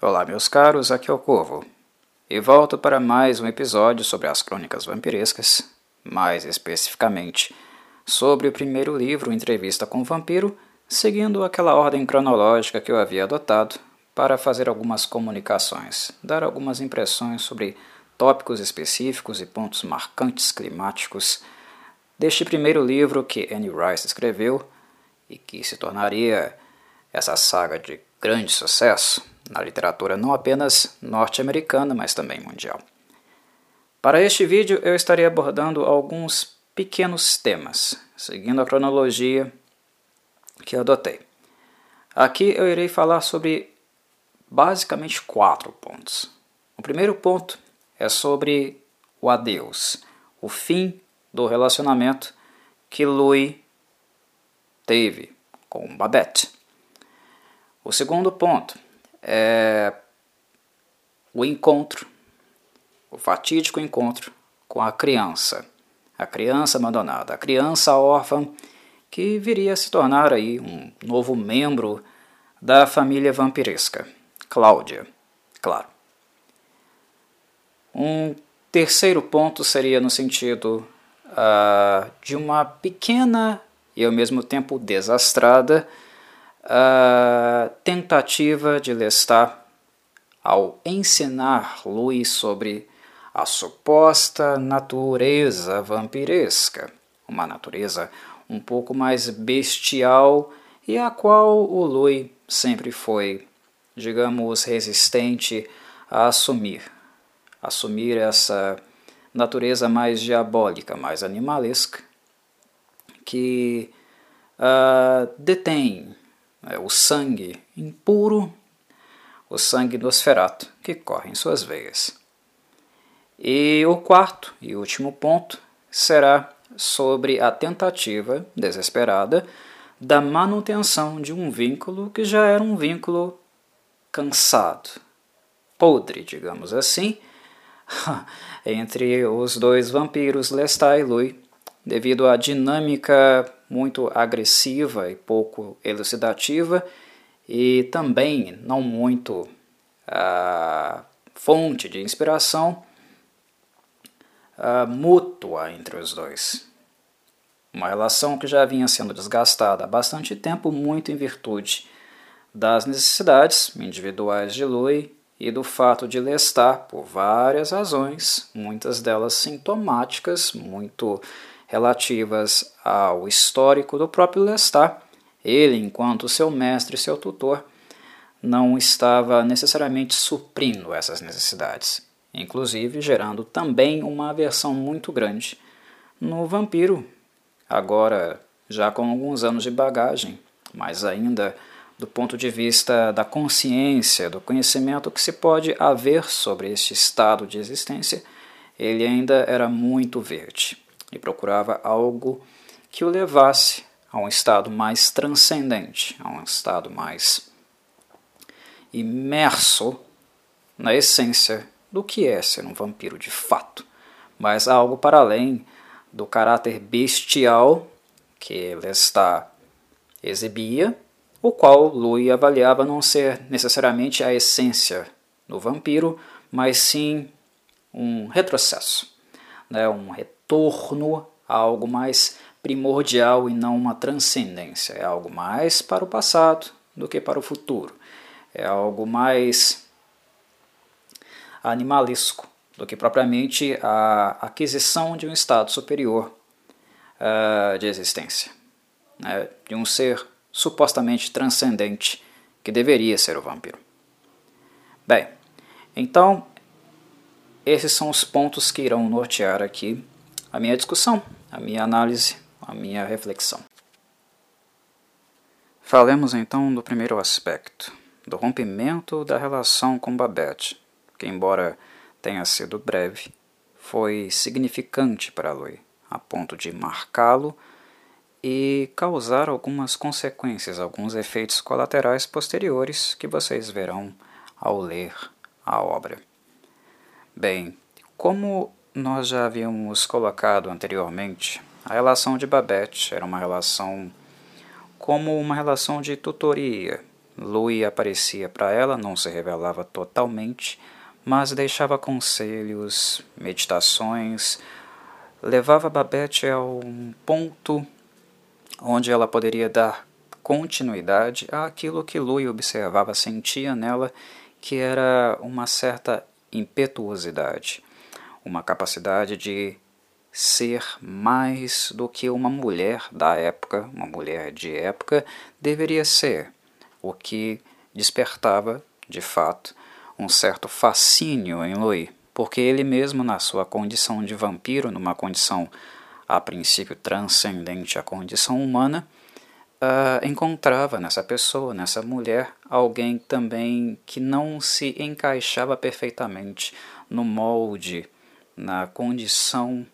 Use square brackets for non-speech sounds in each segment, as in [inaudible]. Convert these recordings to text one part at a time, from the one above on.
Olá, meus caros, aqui é o Corvo. E volto para mais um episódio sobre as crônicas vampirescas, mais especificamente sobre o primeiro livro, Entrevista com o Vampiro, seguindo aquela ordem cronológica que eu havia adotado para fazer algumas comunicações, dar algumas impressões sobre tópicos específicos e pontos marcantes climáticos deste primeiro livro que Anne Rice escreveu e que se tornaria essa saga de grande sucesso na literatura não apenas norte-americana, mas também mundial. Para este vídeo eu estarei abordando alguns pequenos temas, seguindo a cronologia que eu adotei. Aqui eu irei falar sobre basicamente quatro pontos. O primeiro ponto é sobre o adeus, o fim do relacionamento que Louis teve com Babette. O segundo ponto é o encontro, o fatídico encontro com a criança, a criança abandonada, a criança órfã que viria a se tornar aí um novo membro da família vampiresca, Cláudia, claro. Um terceiro ponto seria no sentido uh, de uma pequena e ao mesmo tempo desastrada a tentativa de Lestat ao ensinar Louis sobre a suposta natureza vampiresca, uma natureza um pouco mais bestial e a qual o Louis sempre foi, digamos, resistente a assumir, assumir essa natureza mais diabólica, mais animalesca, que uh, detém é o sangue impuro, o sangue do Osferato, que corre em suas veias. E o quarto e último ponto será sobre a tentativa desesperada da manutenção de um vínculo que já era um vínculo cansado, podre, digamos assim, [laughs] entre os dois vampiros Lestat e Louis, devido à dinâmica muito agressiva e pouco elucidativa, e também não muito a fonte de inspiração mútua entre os dois. Uma relação que já vinha sendo desgastada há bastante tempo, muito em virtude das necessidades individuais de Louis e do fato de Lestat, por várias razões, muitas delas sintomáticas, muito relativas ao histórico do próprio Lestat, ele, enquanto seu mestre e seu tutor, não estava necessariamente suprindo essas necessidades, inclusive gerando também uma aversão muito grande no vampiro, agora já com alguns anos de bagagem, mas ainda do ponto de vista da consciência, do conhecimento que se pode haver sobre este estado de existência, ele ainda era muito verde e procurava algo que o levasse a um estado mais transcendente, a um estado mais imerso na essência do que é ser um vampiro de fato, mas algo para além do caráter bestial que ele está exibia, o qual Louis avaliava não ser necessariamente a essência do vampiro, mas sim um retrocesso, né, um retorno a algo mais primordial e não uma transcendência. É algo mais para o passado do que para o futuro. É algo mais animalesco do que propriamente a aquisição de um estado superior uh, de existência, né? de um ser supostamente transcendente que deveria ser o vampiro. Bem, então esses são os pontos que irão nortear aqui a minha discussão, a minha análise, a minha reflexão. Falemos então do primeiro aspecto, do rompimento da relação com Babette, que, embora tenha sido breve, foi significante para Louis, a ponto de marcá-lo e causar algumas consequências, alguns efeitos colaterais posteriores que vocês verão ao ler a obra. Bem, como nós já havíamos colocado anteriormente, a relação de Babette era uma relação como uma relação de tutoria, Louis aparecia para ela, não se revelava totalmente, mas deixava conselhos, meditações, levava Babette a um ponto onde ela poderia dar continuidade àquilo que Louis observava, sentia nela, que era uma certa impetuosidade, uma capacidade de ser mais do que uma mulher da época, uma mulher de época, deveria ser, o que despertava, de fato, um certo fascínio em Louis, porque ele mesmo, na sua condição de vampiro, numa condição a princípio transcendente à condição humana, uh, encontrava nessa pessoa, nessa mulher, alguém também que não se encaixava perfeitamente no molde, na condição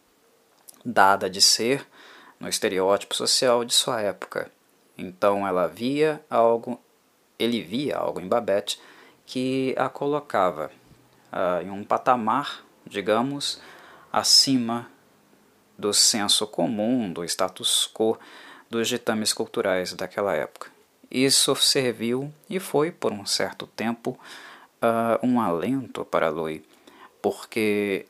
dada de ser, no estereótipo social de sua época. Então ela via algo, ele via algo em Babette que a colocava uh, em um patamar, digamos, acima do senso comum, do status quo dos ditames culturais daquela época. Isso serviu e foi, por um certo tempo, uh, um alento para Louis, porque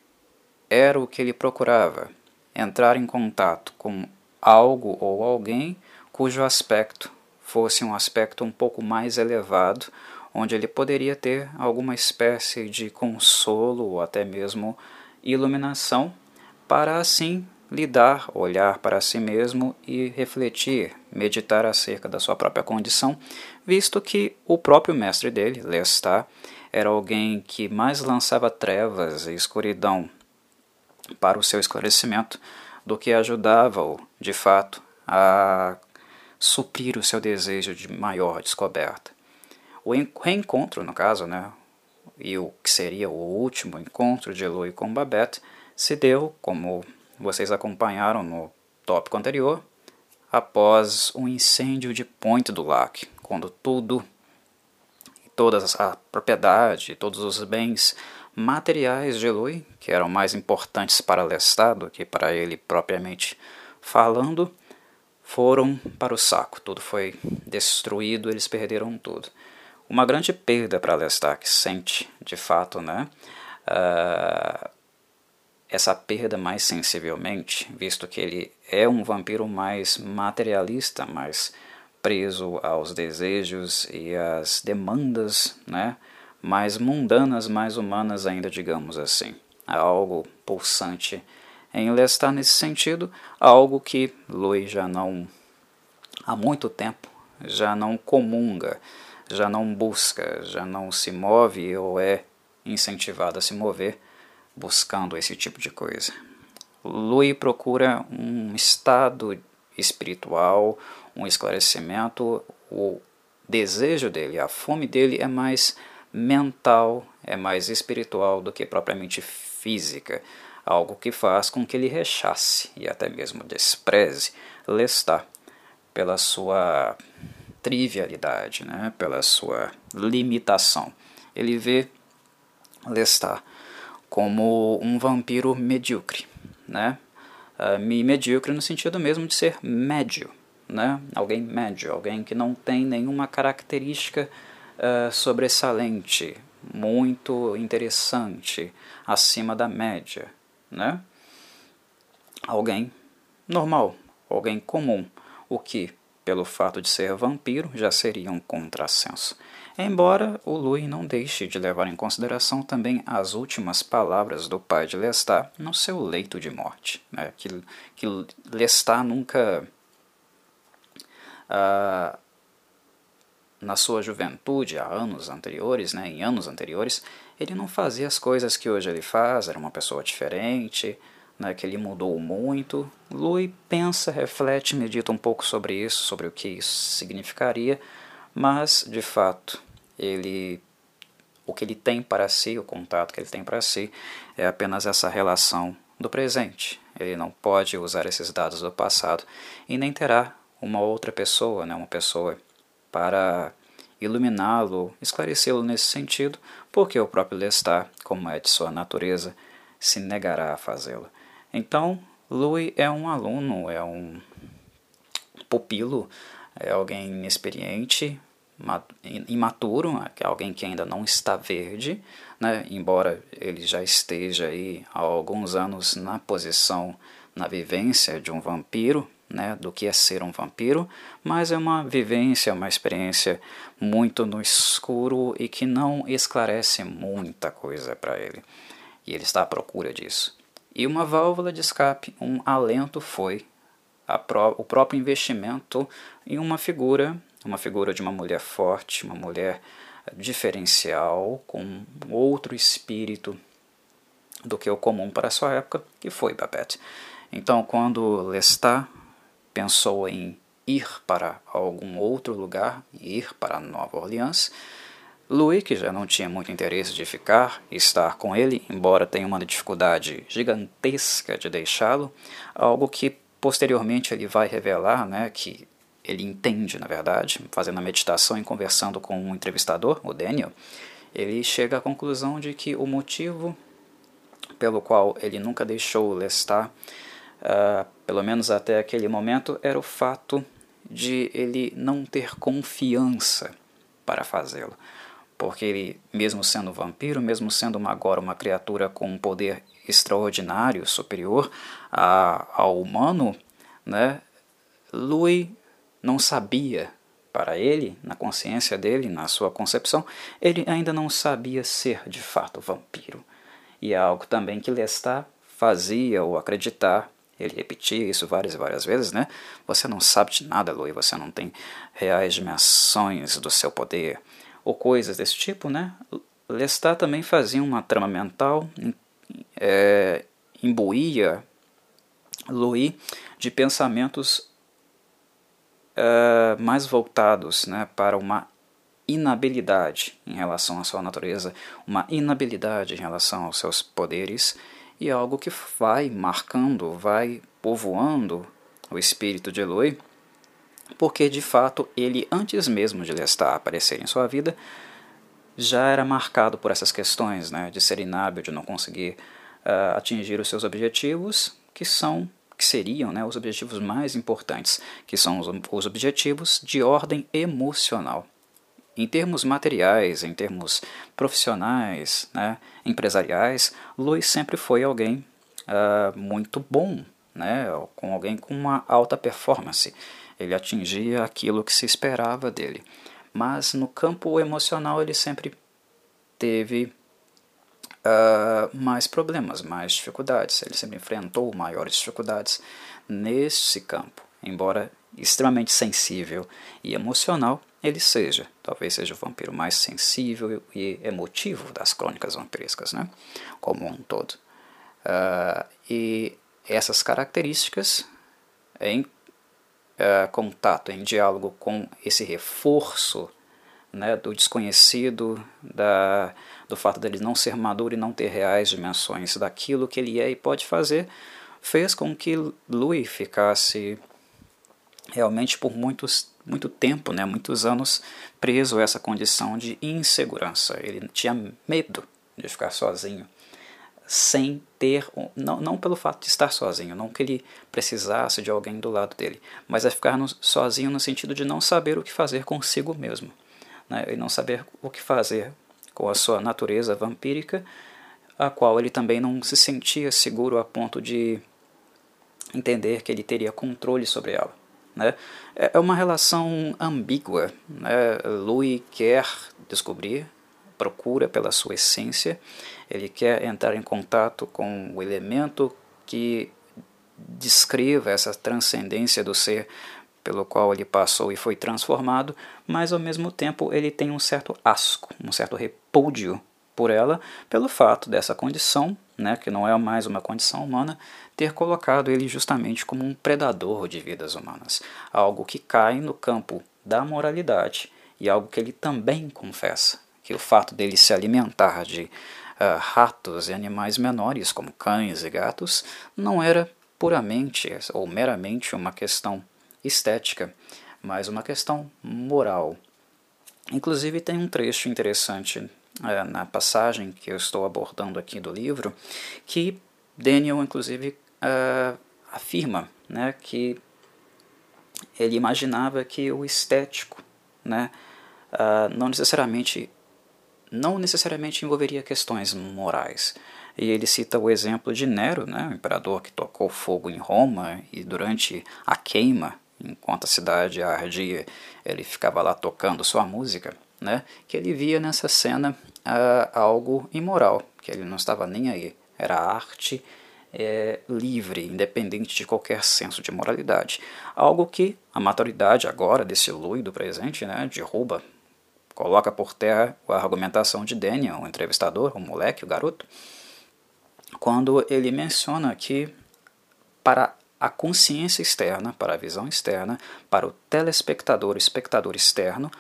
era o que ele procurava, entrar em contato com algo ou alguém cujo aspecto fosse um aspecto um pouco mais elevado, onde ele poderia ter alguma espécie de consolo ou até mesmo iluminação, para assim lidar, olhar para si mesmo e refletir, meditar acerca da sua própria condição, visto que o próprio mestre dele, Lestat, era alguém que mais lançava trevas e escuridão para o seu esclarecimento do que ajudava-o, de fato, a suprir o seu desejo de maior descoberta. O reencontro, no caso, né, e o que seria o último encontro de Eloy com Babette, se deu, como vocês acompanharam no tópico anterior, após um incêndio de Point do Lac, quando tudo, toda a propriedade, todos os bens materiais de Louis, que eram mais importantes para Lestat do que para ele propriamente falando, foram para o saco. Tudo foi destruído, eles perderam tudo. Uma grande perda para Lestat, que sente de fato né, uh, essa perda mais sensivelmente, visto que ele é um vampiro mais materialista, mais preso aos desejos e às demandas né, mais mundanas, mais humanas ainda, digamos assim. Algo pulsante em Lestat nesse sentido, algo que Louis já não, há muito tempo, já não comunga, já não busca, já não se move ou é incentivado a se mover buscando esse tipo de coisa. Louis procura um estado espiritual, um esclarecimento, o desejo dele, a fome dele é mais mental, é mais espiritual do que propriamente algo que faz com que ele rechace e até mesmo despreze Lestat pela sua trivialidade, né, pela sua limitação. Ele vê Lestat como um vampiro medíocre, né? Uh, medíocre no sentido mesmo de ser médio, né? Alguém médio, alguém que não tem nenhuma característica uh, sobressalente, muito interessante, acima da média, né? Alguém normal, alguém comum, o que, pelo fato de ser vampiro, já seria um contrassenso. Embora o Louis não deixe de levar em consideração também as últimas palavras do pai de Lestat no seu leito de morte, né? que, que Lestat nunca uh, na sua juventude, há anos anteriores, né, em anos anteriores, ele não fazia as coisas que hoje ele faz, era uma pessoa diferente, né, que ele mudou muito. Louis pensa, reflete, medita um pouco sobre isso, sobre o que isso significaria, mas, de fato, ele o que ele tem para si, o contato que ele tem para si, é apenas essa relação do presente. Ele não pode usar esses dados do passado e nem terá uma outra pessoa, né, uma pessoa para iluminá-lo, esclarecê-lo nesse sentido, porque o próprio Lestat, como é de sua natureza, se negará a fazê-lo. Então, Louis é um aluno, é um pupilo, é alguém inexperiente, imaturo, alguém que ainda não está verde, né? embora ele já esteja aí há alguns anos na posição, na vivência de um vampiro, né, do que é ser um vampiro, mas é uma vivência, uma experiência muito no escuro e que não esclarece muita coisa para ele. E ele está à procura disso. E uma válvula de escape, um alento foi pró o próprio investimento em uma figura, uma figura de uma mulher forte, uma mulher diferencial, com outro espírito do que o comum para a sua época, que foi Babette. Então, quando Lestat pensou em ir para algum outro lugar, ir para Nova Orleans, Louis, que já não tinha muito interesse de ficar e estar com ele, embora tenha uma dificuldade gigantesca de deixá-lo, algo que posteriormente ele vai revelar, né, que ele entende, na verdade, fazendo a meditação e conversando com um entrevistador, o Daniel, ele chega à conclusão de que o motivo pelo qual ele nunca deixou Lestat, uh, pelo menos até aquele momento, era o fato de ele não ter confiança para fazê-lo. Porque ele, mesmo sendo vampiro, mesmo sendo uma, agora uma criatura com um poder extraordinário, superior a, ao humano, né, Louis não sabia, para ele, na consciência dele, na sua concepção, ele ainda não sabia ser de fato vampiro. E é algo também que Lestat fazia ou acreditar, ele repetia isso várias e várias vezes, né? Você não sabe de nada, Louis, você não tem reais dimensões do seu poder, ou coisas desse tipo, né? Lestat também fazia uma trama mental, é, imbuía Louis de pensamentos uh, mais voltados né, para uma inabilidade em relação à sua natureza, uma inabilidade em relação aos seus poderes e algo que vai marcando, vai povoando o espírito de Eloy, porque de fato ele, antes mesmo de Lestat aparecer em sua vida, já era marcado por essas questões, né, de ser inábil, de não conseguir uh, atingir os seus objetivos, que são que seriam né, os objetivos mais importantes, que são os, os objetivos de ordem emocional. Em termos materiais, em termos profissionais, né, empresariais, Luiz sempre foi alguém uh, muito bom, né, com alguém com uma alta performance. Ele atingia aquilo que se esperava dele. Mas no campo emocional ele sempre teve uh, mais problemas, mais dificuldades. Ele sempre enfrentou maiores dificuldades nesse campo, embora extremamente sensível e emocional ele seja. Talvez seja o vampiro mais sensível e emotivo das crônicas vampirescas, né? como um todo. Uh, e essas características em uh, contato, em diálogo com esse reforço né, do desconhecido, da, do fato dele não ser maduro e não ter reais dimensões daquilo que ele é e pode fazer, fez com que Louis ficasse realmente por muitos, muito tempo, né, muitos anos, preso a essa condição de insegurança. Ele tinha medo de ficar sozinho, sem ter, não, não pelo fato de estar sozinho, não que ele precisasse de alguém do lado dele, mas é ficar no, sozinho no sentido de não saber o que fazer consigo mesmo né, e não saber o que fazer com a sua natureza vampírica, a qual ele também não se sentia seguro a ponto de entender que ele teria controle sobre ela. Né? É, é uma relação ambígua. Né? Louis quer descobrir, procura pela sua essência, ele quer entrar em contato com o elemento que descreva essa transcendência do ser pelo qual ele passou e foi transformado, mas ao mesmo tempo ele tem um certo asco, um certo repúdio por ela, pelo fato dessa condição, né, que não é mais uma condição humana, ter colocado ele justamente como um predador de vidas humanas, algo que cai no campo da moralidade e algo que ele também confessa, que o fato dele se alimentar de uh, ratos e animais menores, como cães e gatos, não era puramente ou meramente uma questão estética, mas uma questão moral. Inclusive, tem um trecho interessante é, na passagem que eu estou abordando aqui do livro, que Daniel, inclusive, uh, afirma né, que ele imaginava que o estético, né, uh, não necessariamente não necessariamente envolveria questões morais. E ele cita o exemplo de Nero, né, o imperador que tocou fogo em Roma e durante a queima, enquanto a cidade ardia, ele ficava lá tocando sua música, né, que ele via nessa cena uh, algo imoral, que ele não estava nem aí. Era arte é, livre, independente de qualquer senso de moralidade. Algo que a maturidade agora desse Lui do presente né, derruba, coloca por terra a argumentação de Daniel, o entrevistador, o moleque, o garoto, quando ele menciona que para a consciência externa, para a visão externa, para o telespectador, espectador externo,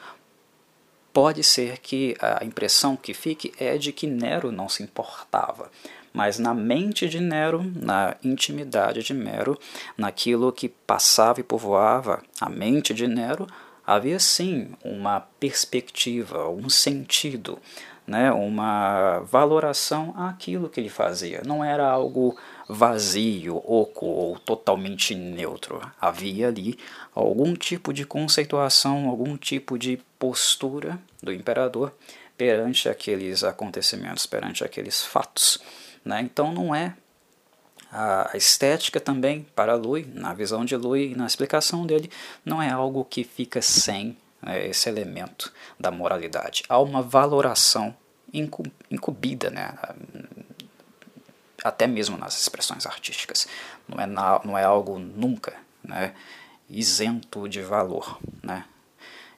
pode ser que a impressão que fique é de que Nero não se importava. Mas na mente de Nero, na intimidade de Nero, naquilo que passava e povoava a mente de Nero, havia sim uma perspectiva, um sentido, né, uma valoração àquilo que ele fazia. Não era algo vazio, oco ou totalmente neutro. Havia ali algum tipo de conceituação, algum tipo de postura do imperador perante aqueles acontecimentos, perante aqueles fatos. Né? Então não é a estética também para Lui, na visão de Lui, na explicação dele, não é algo que fica sem né, esse elemento da moralidade. Há uma valoração incumbida, né, até mesmo nas expressões artísticas. Não é, na, não é algo nunca né, isento de valor. Né?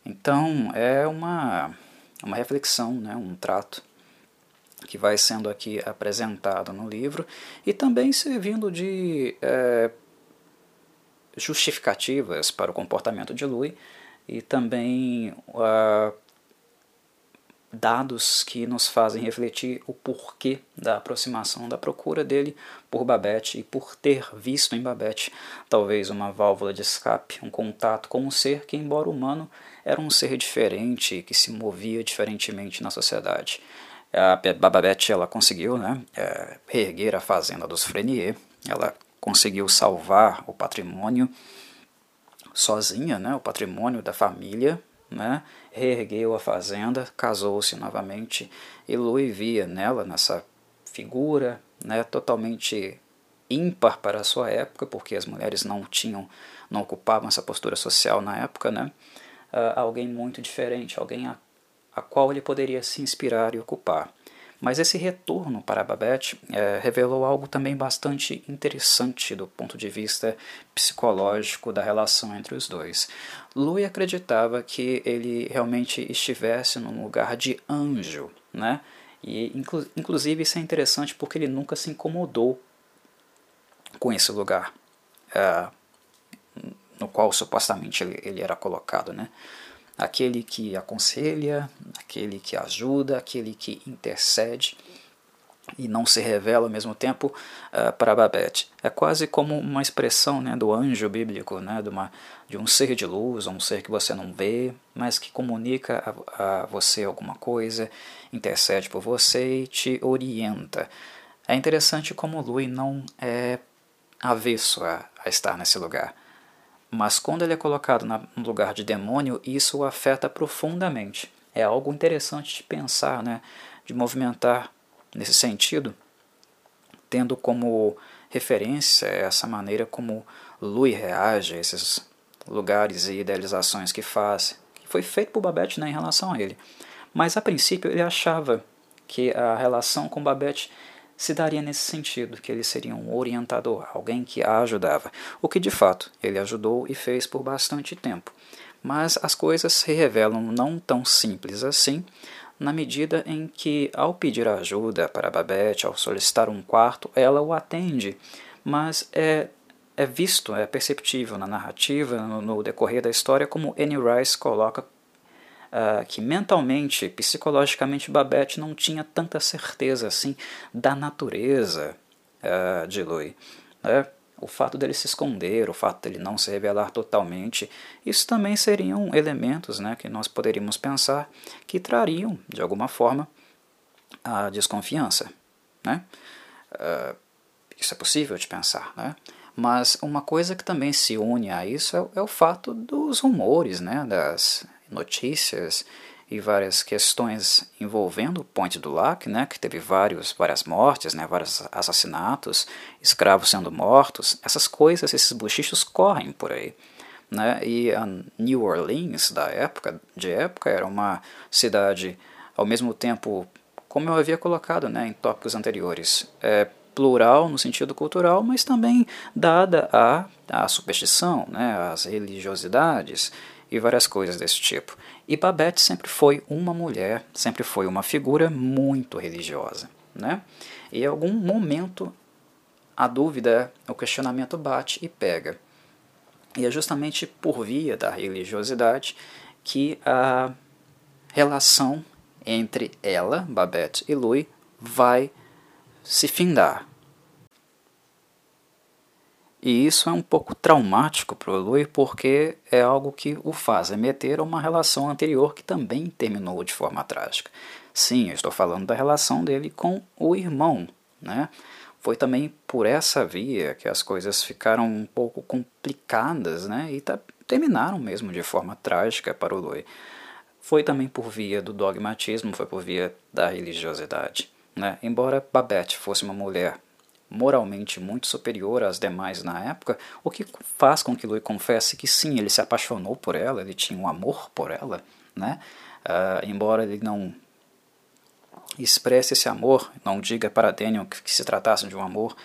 Então é uma, uma reflexão, né, um trato que vai sendo aqui apresentado no livro e também servindo de é, justificativas para o comportamento de Louis e também uh, dados que nos fazem refletir o porquê da aproximação da procura dele por Babette e por ter visto em Babette talvez uma válvula de escape, um contato com um ser que, embora humano, era um ser diferente que se movia diferentemente na sociedade. A Babette ela conseguiu né, é, reerguer a fazenda dos Frenier, ela conseguiu salvar o patrimônio sozinha, né, o patrimônio da família, né, reergueu a fazenda, casou-se novamente e Louis via nela, nessa figura né, totalmente ímpar para a sua época, porque as mulheres não tinham, não ocupavam essa postura social na época, né, uh, alguém muito diferente, alguém a a qual ele poderia se inspirar e ocupar. Mas esse retorno para Babette é, revelou algo também bastante interessante do ponto de vista psicológico da relação entre os dois. Louis acreditava que ele realmente estivesse num lugar de anjo, né? E inclu inclusive isso é interessante porque ele nunca se incomodou com esse lugar é, no qual supostamente ele, ele era colocado, né? Aquele que aconselha, aquele que ajuda, aquele que intercede e não se revela ao mesmo tempo uh, para Babette. É quase como uma expressão né, do anjo bíblico, né, de, uma, de um ser de luz, um ser que você não vê, mas que comunica a, a você alguma coisa, intercede por você e te orienta. É interessante como Lui não é avesso a, a estar nesse lugar. Mas quando ele é colocado no lugar de demônio, isso o afeta profundamente. É algo interessante de pensar, né? de movimentar nesse sentido, tendo como referência essa maneira como Louis reage a esses lugares e idealizações que faz, que foi feito por Babette né, em relação a ele. Mas a princípio ele achava que a relação com Babette se daria nesse sentido, que ele seria um orientador, alguém que a ajudava, o que de fato ele ajudou e fez por bastante tempo. Mas as coisas se revelam não tão simples assim, na medida em que, ao pedir ajuda para Babette, ao solicitar um quarto, ela o atende, mas é, é visto, é perceptível na narrativa, no, no decorrer da história, como Annie Rice coloca uh, que mentalmente, psicologicamente, Babette não tinha tanta certeza assim da natureza uh, de Louis. Né? O fato dele se esconder, o fato dele não se revelar totalmente, isso também seriam elementos né, que nós poderíamos pensar que trariam, de alguma forma, a desconfiança. Né? Uh, isso é possível de pensar. Né? Mas uma coisa que também se une a isso é, é o fato dos rumores, né, das notícias e várias questões envolvendo o Ponte do Lac, né, que teve vários, várias mortes, né, vários assassinatos, escravos sendo mortos, essas coisas, esses bochichos correm por aí. Né, e a New Orleans da época, de época era uma cidade ao mesmo tempo, como eu havia colocado né, em tópicos anteriores, é, plural no sentido cultural, mas também dada a, a superstição, né, as religiosidades e várias coisas desse tipo. E Babette sempre foi uma mulher, sempre foi uma figura muito religiosa. Né? E em algum momento a dúvida, o questionamento bate e pega. E é justamente por via da religiosidade que a relação entre ela, Babette e Louis, vai se findar. E isso é um pouco traumático para o Louis porque é algo que o faz remeter a uma relação anterior que também terminou de forma trágica. Sim, eu estou falando da relação dele com o irmão. Né? Foi também por essa via que as coisas ficaram um pouco complicadas né? e tá, terminaram mesmo de forma trágica para o Louis. Foi também por via do dogmatismo, foi por via da religiosidade. Né? Embora Babette fosse uma mulher moralmente muito superior às demais na época, o que faz com que Louis confesse que sim, ele se apaixonou por ela, ele tinha um amor por ela, né? Uh, embora ele não expresse esse amor, não diga para Daniel que, que se tratasse de um amor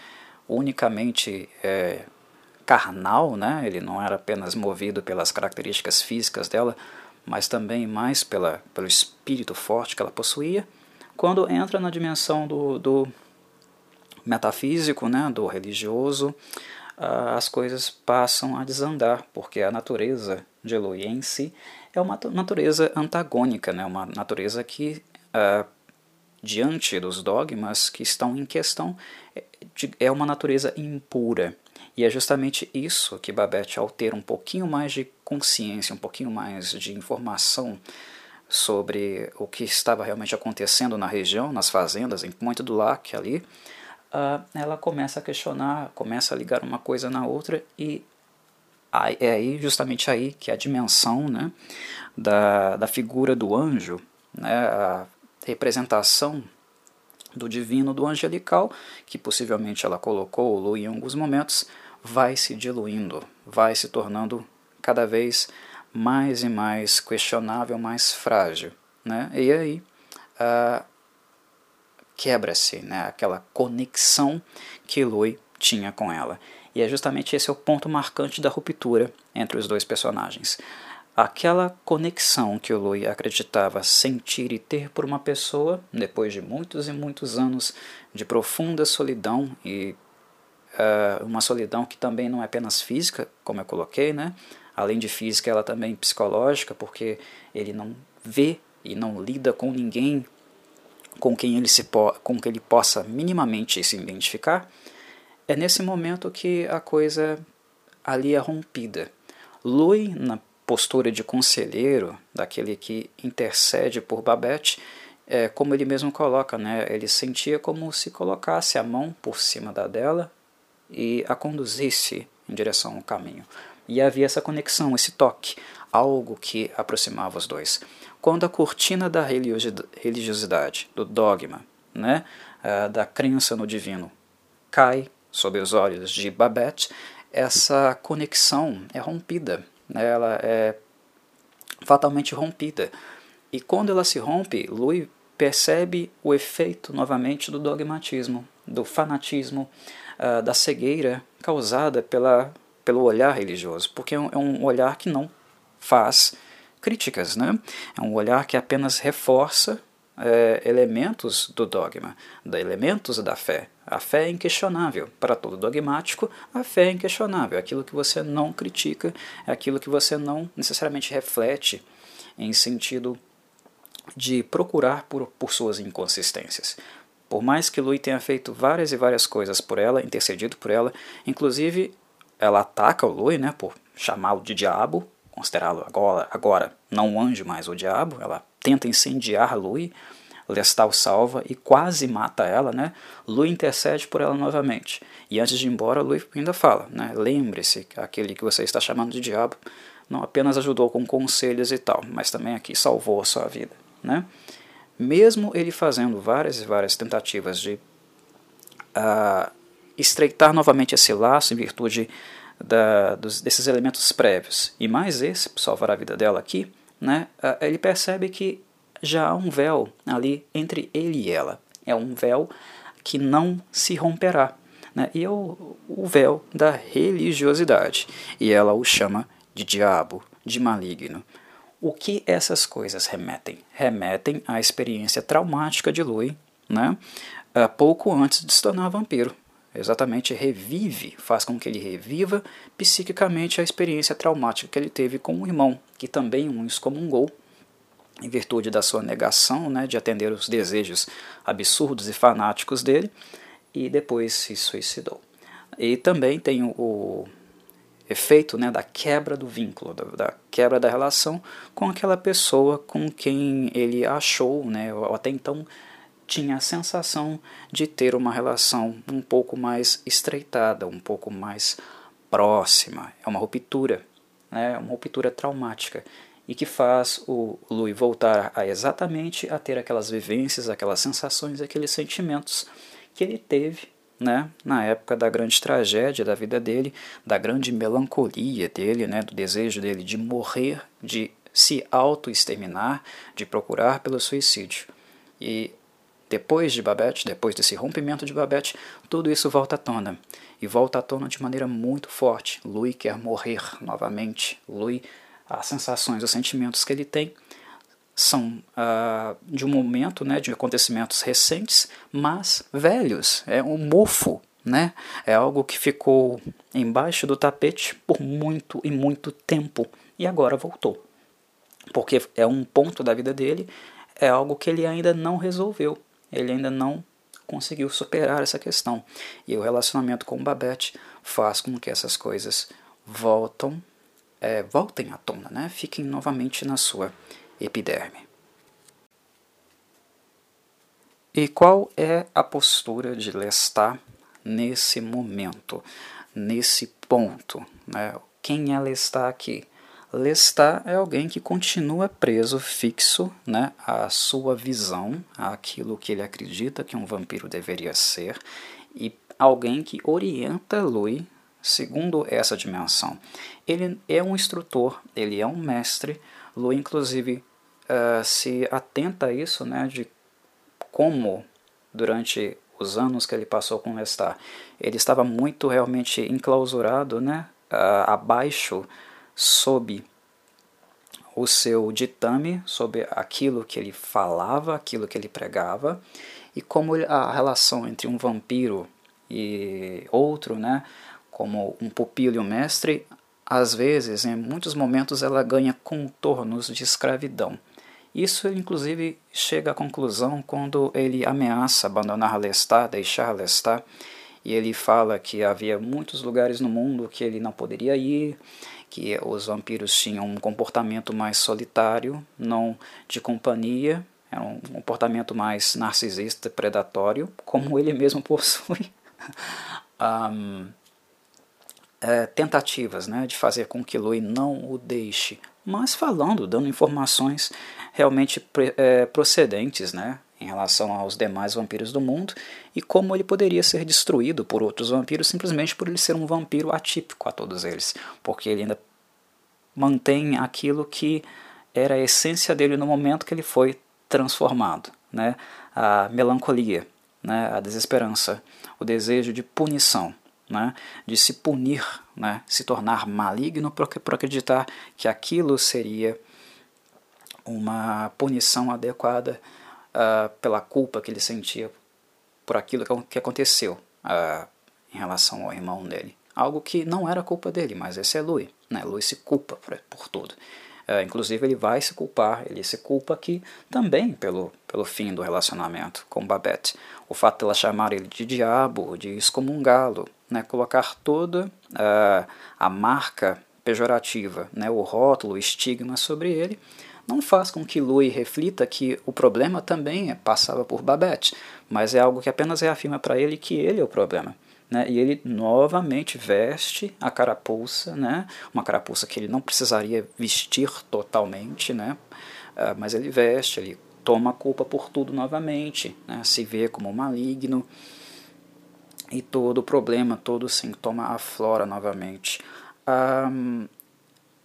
unicamente é, carnal, né? ele não era apenas movido pelas características físicas dela, mas também mais pela, pelo espírito forte que ela possuía, quando entra na dimensão do, do metafísico, né, do religioso, uh, as coisas passam a desandar, porque a natureza de Eloy em si é uma natureza antagônica, né, uma natureza que, uh, diante dos dogmas que estão em questão, é, é uma natureza impura. E é justamente isso que Babette, ao ter um pouquinho mais de consciência, um pouquinho mais de informação sobre o que estava realmente acontecendo na região, nas fazendas, em Ponte do Lac ali, uh, ela começa a questionar, começa a ligar uma coisa na outra e é aí justamente aí que a dimensão né, da, da figura do anjo, né, a representação do divino, do angelical, que possivelmente ela colocou Lu em alguns momentos, vai se diluindo, vai se tornando cada vez mais e mais questionável, mais frágil. Né? E aí uh, quebra-se né, aquela conexão que Lui tinha com ela. E é justamente esse o ponto marcante da ruptura entre os dois personagens. Aquela conexão que o acreditava sentir e ter por uma pessoa, depois de muitos e muitos anos de profunda solidão e uh, uma solidão que também não é apenas física, como eu coloquei, né? Além de física, ela também psicológica, porque ele não vê e não lida com ninguém com quem ele, se com que ele possa minimamente se identificar, é nesse momento que a coisa ali é rompida. Louis, na postura de conselheiro, daquele que intercede por Babette, é, como ele mesmo coloca, né, ele sentia como se colocasse a mão por cima da dela e a conduzisse em direção ao caminho. E havia essa conexão, esse toque, algo que aproximava os dois quando a cortina da religiosidade, do dogma, né, da crença no divino, cai sob os olhos de Babette, essa conexão é rompida, né, ela é fatalmente rompida. E quando ela se rompe, Louis percebe o efeito novamente do dogmatismo, do fanatismo, da cegueira causada pela, pelo olhar religioso, porque é um, é um olhar que não faz críticas. Né? É um olhar que apenas reforça é, elementos do dogma, da elementos da fé. A fé é inquestionável. Para todo dogmático, a fé é inquestionável. Aquilo que você não critica é aquilo que você não necessariamente reflete em sentido de procurar por, por suas inconsistências. Por mais que Lui tenha feito várias e várias coisas por ela, intercedido por ela, inclusive ela ataca o Lui né, por chamá-lo de diabo, considerá-lo agora, agora não um anjo, mas o diabo. Ela tenta incendiar Lui, Lestal salva e quase mata ela, né? Lui intercede por ela novamente. E antes de ir embora, Lui ainda fala, né? Lembre-se, aquele que você está chamando de diabo não apenas ajudou com conselhos e tal, mas também aqui salvou a sua vida. Né? Mesmo ele fazendo várias e várias tentativas de uh, estreitar novamente esse laço em virtude da, dos, desses elementos prévios, e mais esse, salvar a vida dela aqui, né, ele percebe que já há um véu ali entre ele e ela. É um véu que não se romperá. Né? E é o, o véu da religiosidade. E ela o chama de diabo, de maligno. O que essas coisas remetem? Remetem à experiência traumática de Louis, né? Pouco antes de se tornar vampiro. Exatamente, revive, faz com que ele reviva psiquicamente a experiência traumática que ele teve com o irmão, que também o excomungou, em virtude da sua negação né, de atender os desejos absurdos e fanáticos dele, e depois se suicidou. E também tem o, efeito né, da quebra do vínculo, da, da, quebra da relação com aquela pessoa com quem ele achou, né, ou até então tinha a sensação de ter uma relação um pouco mais estreitada, um pouco mais próxima. É uma ruptura, né, uma ruptura traumática e que faz o Louis voltar a exatamente a ter aquelas vivências, aquelas sensações, aqueles sentimentos que ele teve né, na época da grande tragédia da vida dele, da grande melancolia dele, né, do desejo dele de morrer, de se auto-exterminar, de procurar pelo suicídio. E depois de Babette, depois desse rompimento de Babette, tudo isso volta à tona. E volta à tona de maneira muito forte. Louis quer morrer novamente. Louis, as sensações, os sentimentos que ele tem são uh, de um momento, né, de acontecimentos recentes, mas velhos. É um mofo, né? É algo que ficou embaixo do tapete por muito e muito tempo e agora voltou. Porque é um ponto da vida dele, é algo que ele ainda não resolveu. Ele ainda não conseguiu superar essa questão. E o relacionamento com Babette faz com que essas coisas voltam, é, voltem à tona, né? Fiquem novamente na sua epiderme. E qual é a postura de Lestat nesse momento, nesse ponto? Né? Quem é Lestat aqui? Lestat é alguém que continua preso, fixo né, à sua visão, àquilo que ele acredita que um vampiro deveria ser, e alguém que orienta Louis segundo essa dimensão. Ele é um instrutor, ele é um mestre. Louis, inclusive, uh, se atenta a isso, né, de como durante os anos que ele passou com Lestat, ele estava muito realmente enclausurado, né, uh, abaixo, sob o seu ditame, sobre aquilo que ele falava, aquilo que ele pregava, e como a relação entre um vampiro e outro, né, como um pupilo e um mestre, às vezes, em muitos momentos, ela ganha contornos de escravidão. Isso ele inclusive chega à conclusão quando ele ameaça abandonar Lestat, deixar Lestat, e ele fala que havia muitos lugares no mundo que ele não poderia ir, que os vampiros tinham um comportamento mais solitário, não de companhia, era um comportamento mais narcisista, predatório, como [laughs] ele mesmo possui. [laughs] um, é, tentativas né, de fazer com que Louis não o deixe, mas falando, dando informações realmente é, procedentes né, em relação aos demais vampiros do mundo e como ele poderia ser destruído por outros vampiros simplesmente por ele ser um vampiro atípico a todos eles, porque ele ainda mantém aquilo que era a essência dele no momento que ele foi transformado, né? a melancolia, né? a desesperança, o desejo de punição né, de se punir, né, se tornar maligno por, acreditar que aquilo seria uma punição adequada uh, pela culpa que ele sentia por aquilo que, aconteceu uh, em relação ao irmão dele. Algo que não era culpa dele, mas esse é Louis. Né? Louis se culpa por, por tudo. Uh, inclusive ele vai se culpar, ele se culpa aqui também pelo, pelo fim do relacionamento com Babette. O fato de ela chamar ele de diabo, de excomungá-lo, né, colocar toda a marca pejorativa, né, o rótulo, o estigma sobre ele, não faz com que Louis reflita que o problema também passava por Babette, mas é algo que apenas reafirma para ele que ele é o problema. né, e ele novamente veste a carapuça, né, uma carapuça que ele não precisaria vestir totalmente, né, uh, mas ele veste, ele toma a culpa por tudo novamente, né, se vê como maligno, e todo o problema, todo o sintoma aflora novamente. Um,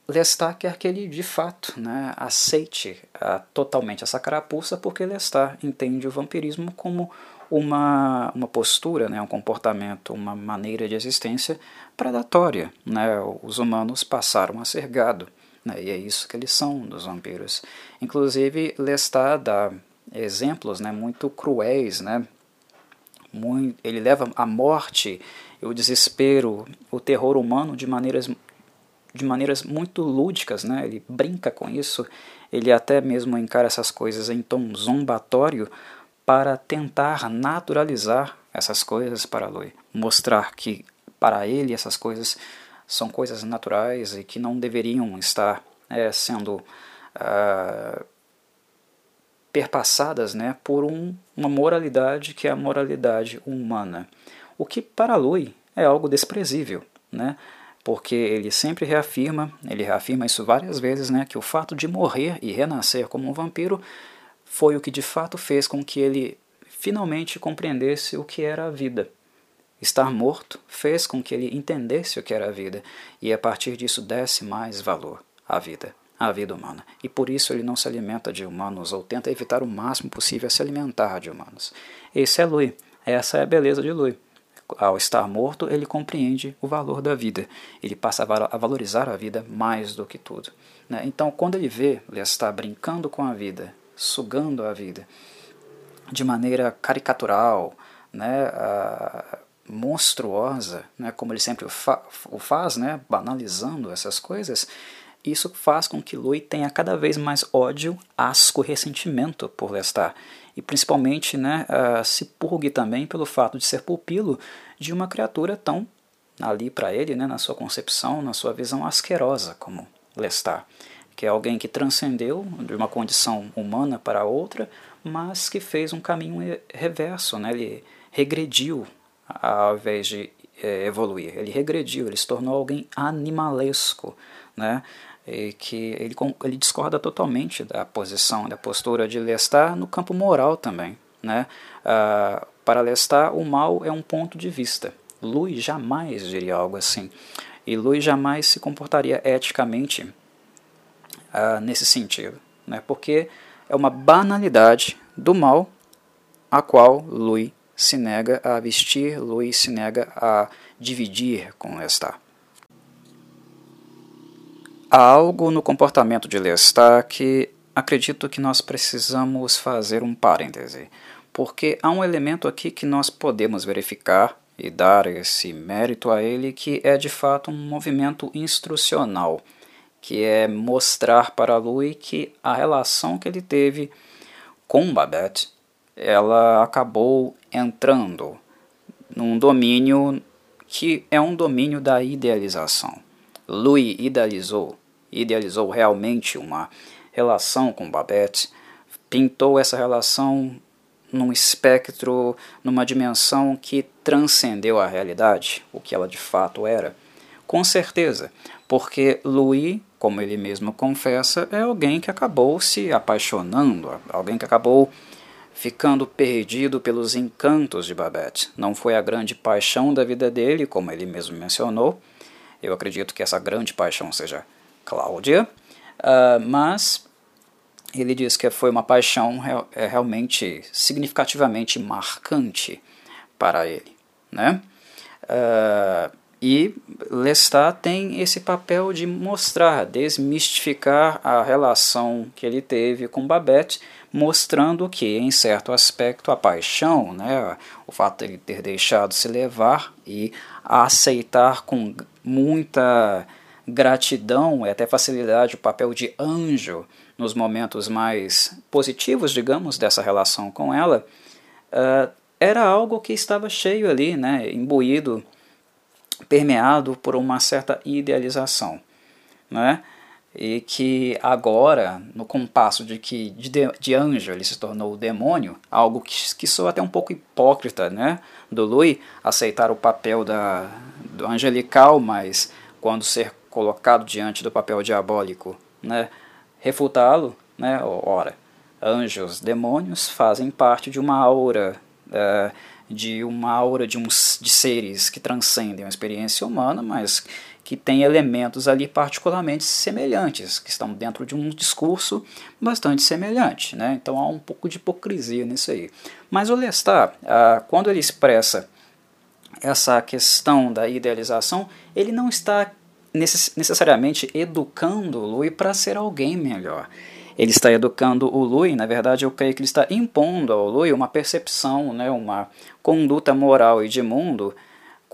Lestat quer que ele de fato né, aceite uh, totalmente essa carapuça, porque Lestat entende o vampirismo como uma, uma postura, né, um comportamento, uma maneira de existência predatória. Né? Os humanos passaram a ser gado, né, e é isso que eles são dos vampiros. Inclusive, Lestat dá exemplos né, muito cruéis, né, muito, ele leva a morte, o desespero, o terror humano de maneiras de maneiras muito lúdicas, né? Ele brinca com isso, ele até mesmo encara essas coisas em tom zombatório para tentar naturalizar essas coisas para Lui, mostrar que para ele essas coisas são coisas naturais e que não deveriam estar é, sendo uh, perpassadas né, por um, uma moralidade que é a moralidade humana, o que para Lui é algo desprezível, né? Porque ele sempre reafirma, ele reafirma isso várias vezes, né, que o fato de morrer e renascer como um vampiro foi o que de fato fez com que ele finalmente compreendesse o que era a vida. Estar morto fez com que ele entendesse o que era a vida e a partir disso desse mais valor à vida, à vida humana. E por isso ele não se alimenta de humanos ou tenta evitar o máximo possível se alimentar de humanos. Esse é Lui, essa é a beleza de Lui. Ao estar morto, ele compreende o valor da vida. Ele passa a valorizar a vida mais do que tudo. Né? Então, quando ele vê Lestat brincando com a vida, sugando a vida, de maneira caricatural, né, uh, monstruosa, né, como ele sempre o, fa o faz, né, banalizando essas coisas, isso faz com que Louis tenha cada vez mais ódio, asco, ressentimento por Lestat. E principalmente né, uh, se purgue também pelo fato de ser pupilo de uma criatura tão, ali para ele, né, na sua concepção, na sua visão asquerosa como Lestat, que é alguém que transcendeu de uma condição humana para outra, mas que fez um caminho reverso, né, ele regrediu ao invés de é, evoluir, ele regrediu, ele se tornou alguém animalesco, né, e que ele, ele discorda totalmente da posição, da postura de Lestat no campo moral também. Né? Uh, para Lestat, o mal é um ponto de vista. Louis jamais diria algo assim. E Louis jamais se comportaria eticamente uh, nesse sentido, né? porque é uma banalidade do mal a qual Louis se nega a vestir, Louis se nega a dividir com Lestat. Há algo no comportamento de Lestat que acredito que nós precisamos fazer um parêntese, porque há um elemento aqui que nós podemos verificar e dar esse mérito a ele que é de fato um movimento instrucional, que é mostrar para Louis que a relação que ele teve com Babette, ela acabou entrando num domínio que é um domínio da idealização. Louis idealizou, idealizou realmente uma relação com Babette, pintou essa relação num espectro, numa dimensão que transcendeu a realidade, o que ela de fato era. Com certeza, porque Louis, como ele mesmo confessa, é alguém que acabou se apaixonando, alguém que acabou ficando perdido pelos encantos de Babette. Não foi a grande paixão da vida dele, como ele mesmo mencionou, eu acredito que essa grande paixão seja Cláudia, uh, mas ele diz que foi uma paixão real, é, realmente significativamente marcante para ele. Né? Uh, e Lestat tem esse papel de mostrar, desmistificar a relação que ele teve com Babette, mostrando que, em certo aspecto, a paixão, né, o fato de ele ter deixado se levar e aceitar com muita gratidão e até facilidade o papel de anjo nos momentos mais positivos, digamos, dessa relação com ela, uh, era algo que estava cheio ali, né, imbuído, permeado por uma certa idealização. Né? e que agora, no compasso de que de, de anjo ele se tornou o demônio, algo que, que soa até um pouco hipócrita né, do Louis, aceitar o papel da, do angelical, mas quando ser colocado diante do papel diabólico, né, refutá-lo, né, ora, anjos, demônios fazem parte de uma aura, uh, de uma aura de, uns, de seres que transcendem a experiência humana, mas que tem elementos ali particularmente semelhantes, que estão dentro de um discurso bastante semelhante. Né? Então há um pouco de hipocrisia nisso aí. Mas o Lestat, ah, quando ele expressa essa questão da idealização, ele não está necessariamente educando o Louis para ser alguém melhor. Ele está educando o Louis, na verdade eu creio que ele está impondo ao Louis uma percepção, né, uma conduta moral e de mundo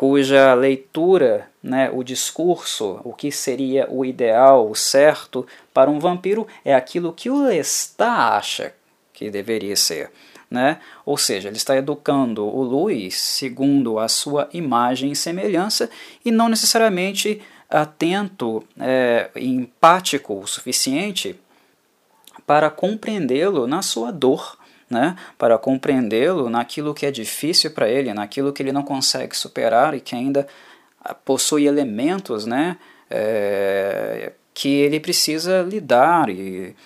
cuja leitura, né, o discurso, o que seria o ideal, o certo para um vampiro é aquilo que o Lestat acha que deveria ser. Né? Ou seja, ele está educando o Luiz segundo a sua imagem e semelhança e não necessariamente atento, é, empático o suficiente para compreendê-lo na sua dor, né, para compreendê-lo naquilo que é difícil para ele, naquilo que ele não consegue superar e que ainda ah, possui elementos né, é, que ele precisa lidar e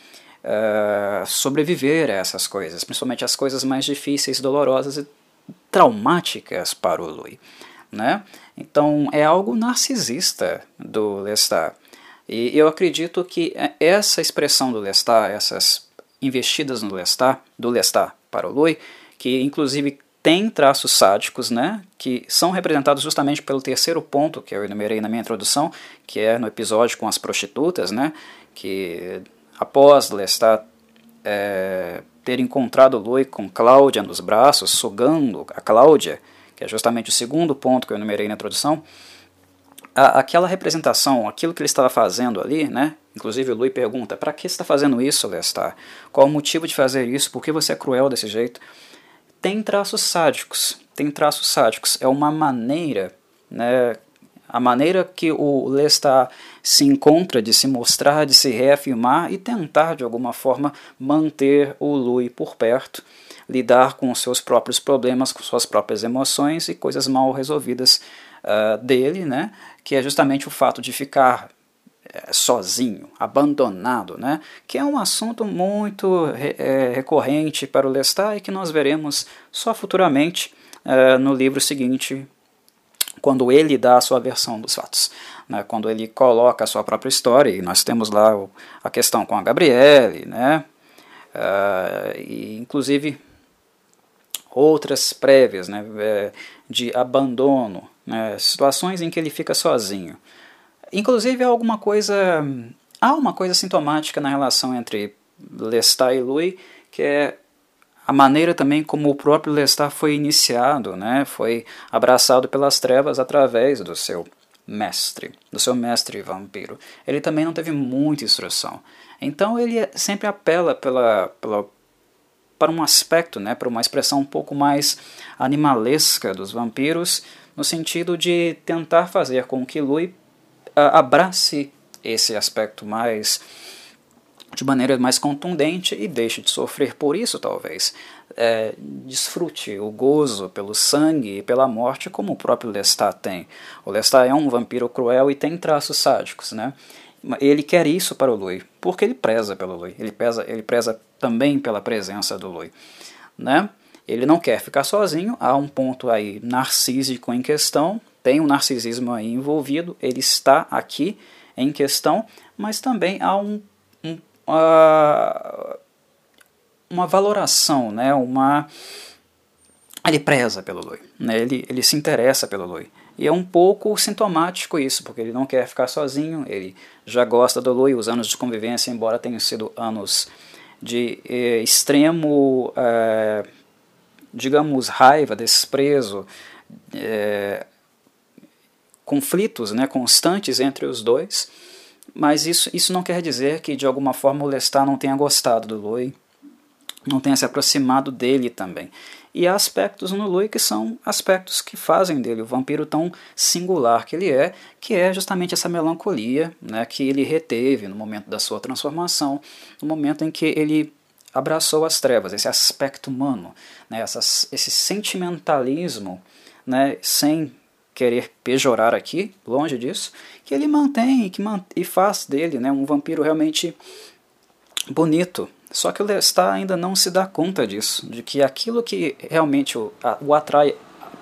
é, sobreviver a essas coisas, principalmente as coisas mais difíceis, dolorosas e traumáticas para o Louis. Né? Então é algo narcisista do Lestat. E eu acredito que essa expressão do Lestat, essas investidas no Lestat, do Lestat para o Louis, que inclusive tem traços sádicos, né, que são representados justamente pelo terceiro ponto que eu enumerei na minha introdução, que é no episódio com as prostitutas, né, que após Lestat é, ter encontrado Louis com Cláudia nos braços, sugando a Cláudia, que é justamente o segundo ponto que eu enumerei na introdução, a, aquela representação, aquilo que ele estava fazendo ali, né, Inclusive o Louis pergunta: para que você está fazendo isso, Lestar? Qual o motivo de fazer isso? Por que você é cruel desse jeito? Tem traços sádicos. Tem traços sádicos. É uma maneira, né, a maneira que o Lestat se encontra de se mostrar, de se reafirmar e tentar de alguma forma manter o Louis por perto, lidar com os seus próprios problemas, com suas próprias emoções e coisas mal resolvidas uh, dele, né? Que é justamente o fato de ficar é, sozinho, abandonado, né? que é um assunto muito é, recorrente para o Lestat e que nós veremos só futuramente é, no livro seguinte, quando ele dá a sua versão dos fatos. Né? Quando ele coloca a sua própria história, e nós temos lá o, a questão com a Gabriele, né? E inclusive outras prévias né? de abandono, né? situações em que ele fica sozinho. Inclusive há alguma coisa, há uma coisa sintomática na relação entre Lestat e Louis, que é a maneira também como o próprio Lestat foi iniciado, né, foi abraçado pelas trevas através do seu mestre, do seu mestre vampiro. Ele também não teve muita instrução. Então ele sempre apela pela, pela, para um aspecto, né, para uma expressão um pouco mais animalesca dos vampiros, no sentido de tentar fazer com que Louis abrace esse aspecto mais de maneira mais contundente e deixe de sofrer por isso, talvez. É, desfrute o gozo pelo sangue e pela morte, como o próprio Lestat tem. O Lestat é um vampiro cruel e tem traços sádicos, né? Ele quer isso para o Louis, porque ele preza pelo Louis, ele, preza, ele preza também pela presença do Louis, né? Ele não quer ficar sozinho, há um ponto aí narcísico em questão, tem um narcisismo aí envolvido, ele está aqui em questão, mas também há um, um uma valoração, né, uma ele preza pelo Lui, né, ele, ele se interessa pelo Lui. E é um pouco sintomático isso, porque ele não quer ficar sozinho, ele já gosta do Lui, os anos de convivência, embora tenham sido anos de eh, extremo, eh, digamos, raiva, desprezo, eh, conflitos né, constantes entre os dois, mas isso, isso não quer dizer que de alguma forma o Lestat não tenha gostado do Louis, não tenha se aproximado dele também. E há aspectos no Lui que são aspectos que fazem dele o vampiro tão singular que ele é, que é justamente essa melancolia né, que ele reteve no momento da sua transformação, no momento em que ele abraçou as trevas, esse aspecto humano, né, essas, esse sentimentalismo, né, sem querer pejorar aqui, longe disso, que ele mantém que man e faz dele né, um vampiro realmente bonito, só que o Lestat ainda não se dá conta disso, de que aquilo que realmente o, a, o atrai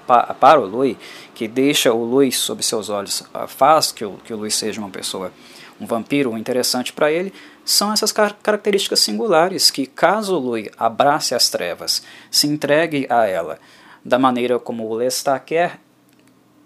pa, para o Louis, que deixa o Louis sob seus olhos, faz que o, que o Louis seja uma pessoa, um vampiro interessante para ele, são essas car características singulares que, caso o Louis abrace as trevas, se entregue a ela da maneira como o Lestat quer,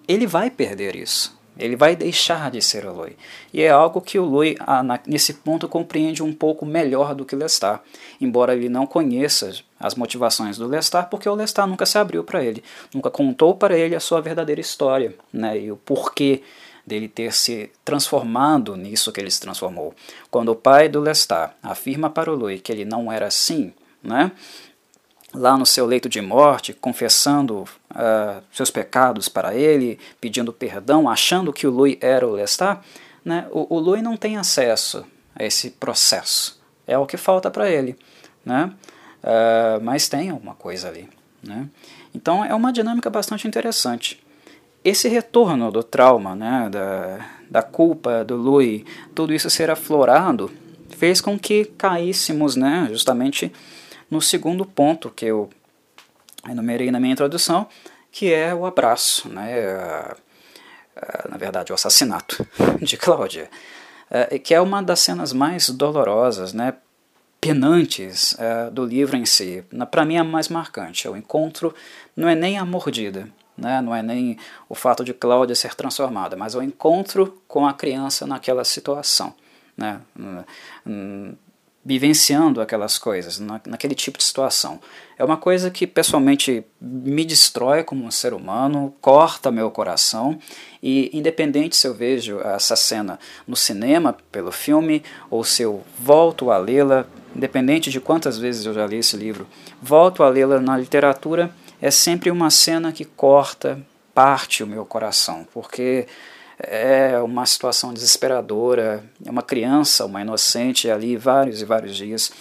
ele vai perder isso. Ele vai deixar de ser o Lui. E é algo que o Lui, nesse ponto, compreende um pouco melhor do que Lestat, embora ele não conheça as motivações do Lestat, porque o Lestat nunca se abriu para ele, nunca contou para ele a sua verdadeira história né, e o porquê dele ter se transformado nisso que ele se transformou. Quando o pai do Lestat afirma para o Lui que ele não era assim, né, lá no seu leito de morte, confessando uh, seus pecados para ele, pedindo perdão, achando que o Louis era o Lestat, né, o, o Louis não tem acesso a esse processo. É o que falta para ele. Né? Uh, mas tem alguma coisa ali. Né? Então é uma dinâmica bastante interessante. Esse retorno do trauma, né, da, da culpa do Louis, tudo isso ser aflorado, fez com que caíssemos né, justamente no segundo ponto que eu enumerei na minha introdução, que é o abraço, né? na verdade, o assassinato [laughs] de Cláudia, é, que é uma das cenas mais dolorosas, né? penantes é, do livro em si. Para mim, é a mais marcante. É o encontro, não é nem a mordida, né? não é nem o fato de Cláudia ser transformada, mas o encontro com a criança naquela situação. Né? vivenciando aquelas coisas, na, naquele tipo de situação. É uma coisa que pessoalmente me destrói como um ser humano, corta meu coração, e independente se eu vejo essa cena no cinema, pelo filme, ou se eu volto a lê-la, independente de quantas vezes eu já li esse livro, volto a lê-la na literatura, é sempre uma cena que corta, parte o meu coração, porque é uma situação desesperadora. É uma criança, uma inocente ali vários e vários dias,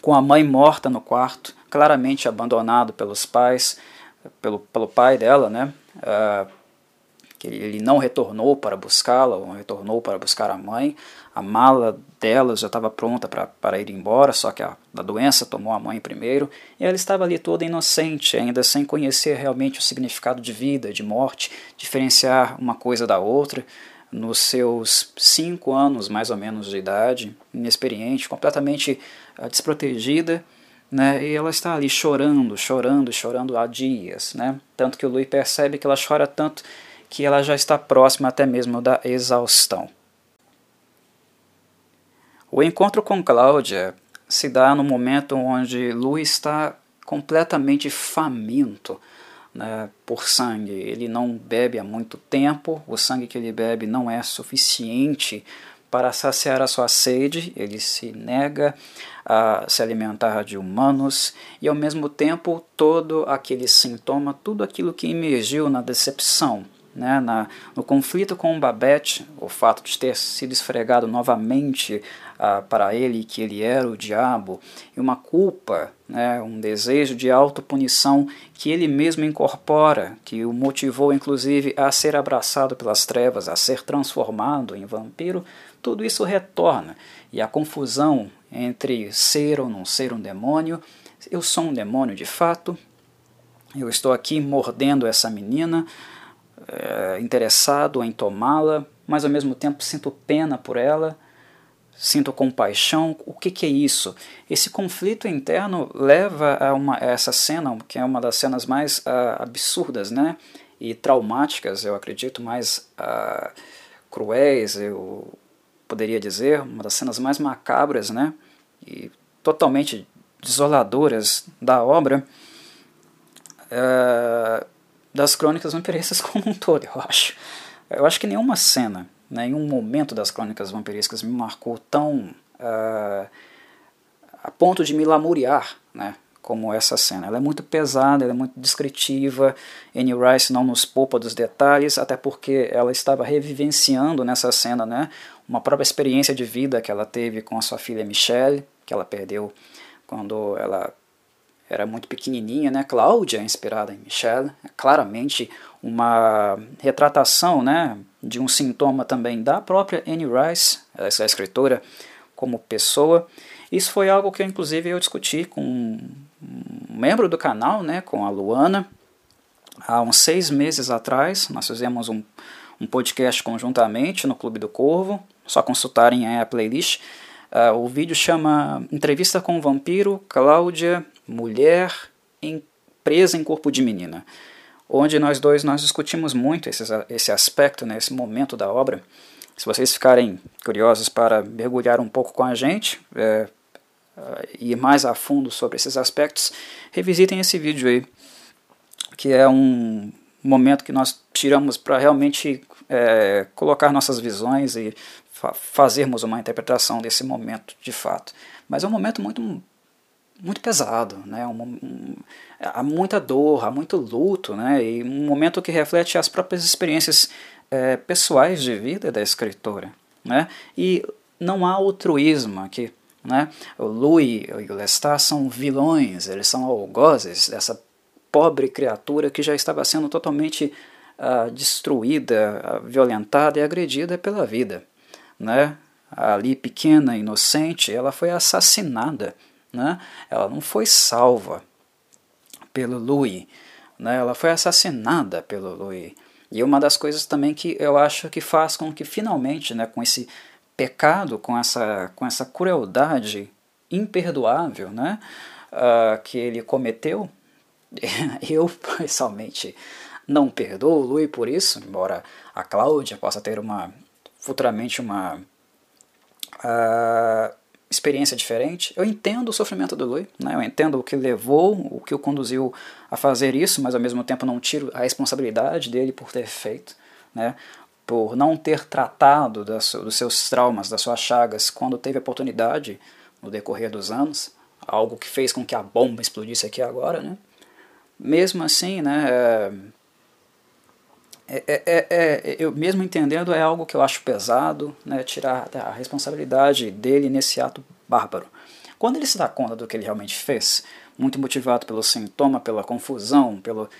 com a mãe morta no quarto, claramente abandonado pelos pais, pelo, pelo pai dela, né? Uh, que ele não retornou para buscá-la, ou retornou para buscar a mãe. A mala dela já estava pronta para ir embora, só que a, a doença tomou a mãe primeiro, e ela estava ali toda inocente, ainda sem conhecer realmente o significado de vida, de morte, diferenciar uma coisa da outra. Nos seus cinco anos, mais ou menos, de idade, inexperiente, completamente uh, desprotegida, né, e ela está ali chorando, chorando, chorando há dias. Né? Tanto que o Louis percebe que ela chora tanto que ela já está próxima até mesmo da exaustão. O encontro com Cláudia se dá no momento onde Lu está completamente faminto né, por sangue. Ele não bebe há muito tempo, o sangue que ele bebe não é suficiente para saciar a sua sede, ele se nega a se alimentar de humanos e ao mesmo tempo todo aquele sintoma, tudo aquilo que emergiu na decepção, né, na, no conflito com Babette, o fato de ter sido esfregado novamente ah, para ele que ele era o diabo, e uma culpa, né, um desejo de autopunição que ele mesmo incorpora, que o motivou inclusive a ser abraçado pelas trevas, a ser transformado em vampiro, tudo isso retorna. E a confusão entre ser ou não ser um demônio, eu sou um demônio de fato, eu estou aqui mordendo essa menina, é, interessado em tomá-la, mas ao mesmo tempo sinto pena por ela, sinto compaixão. O que, que é isso? Esse conflito interno leva a, uma, essa cena, que é uma das cenas mais uh, absurdas né? e traumáticas, eu acredito, mais uh, cruéis, eu poderia dizer, uma das cenas mais macabras né? e totalmente desoladoras da obra. Uh, das crônicas vampirescas [laughs] como um todo, eu acho. Eu acho que nenhuma cena, nenhum momento das crônicas vampirescas me marcou tão uh, a ponto de me lamuriar, né? como essa cena. Ela é muito pesada, ela é muito descritiva. Annie Rice não nos poupa dos detalhes, até porque ela estava revivenciando nessa cena, né, uma própria experiência de vida que ela teve com a sua filha Michelle, que ela perdeu quando ela era muito pequenininha, né? Cláudia, inspirada em Michelle, é claramente uma retratação, né, de um sintoma também da própria Annie Rice, essa escritora, como pessoa. Isso foi algo que, inclusive, eu discuti com um membro do canal, né, com a Luana, há uns seis meses atrás. Nós fizemos um, um podcast conjuntamente no Clube do Corvo, só consultarem a playlist. Uh, o vídeo chama Entrevista com o Vampiro, Cláudia, Mulher em, presa em corpo de menina, onde nós dois nós discutimos muito esse, esse aspecto, né, esse momento da obra. Se vocês ficarem curiosos para mergulhar um pouco com a gente, é, ir mais a fundo sobre esses aspectos, revisitem esse vídeo aí, que é um momento que nós tiramos para realmente é, colocar nossas visões e fa fazermos uma interpretação desse momento de fato. Mas é um momento muito muito pesado, né? Um, um, há muita dor, há muito luto, né? E um momento que reflete as próprias experiências é, pessoais de vida da escritora, né? E não há altruísmo aqui, né? O Louis e o Lestat são vilões, eles são algozes dessa pobre criatura que já estava sendo totalmente uh, destruída, violentada e agredida pela vida. Né? Ali, pequena, inocente, ela foi assassinada. Né? Ela não foi salva pelo Louis, né? ela foi assassinada pelo Louis. E uma das coisas também que eu acho que faz com que finalmente, né, com esse pecado, com essa, com essa crueldade imperdoável né, uh, que ele cometeu, [laughs] eu pessoalmente não perdoo o Louis por isso, embora a Cláudia possa ter uma futuramente uma uh, experiência diferente. Eu entendo o sofrimento do Louis, né? eu entendo o que levou, o que o conduziu a fazer isso, mas ao mesmo tempo não tiro a responsabilidade dele por ter feito. Né? por não ter tratado das, dos seus traumas, das suas chagas, quando teve oportunidade no decorrer dos anos, algo que fez com que a bomba explodisse aqui agora, né? Mesmo assim, né, é, é, é, é, eu mesmo entendendo é algo que eu acho pesado, né, tirar a responsabilidade dele nesse ato bárbaro. Quando ele se dá conta do que ele realmente fez, muito motivado pelo sintoma, pela confusão, pela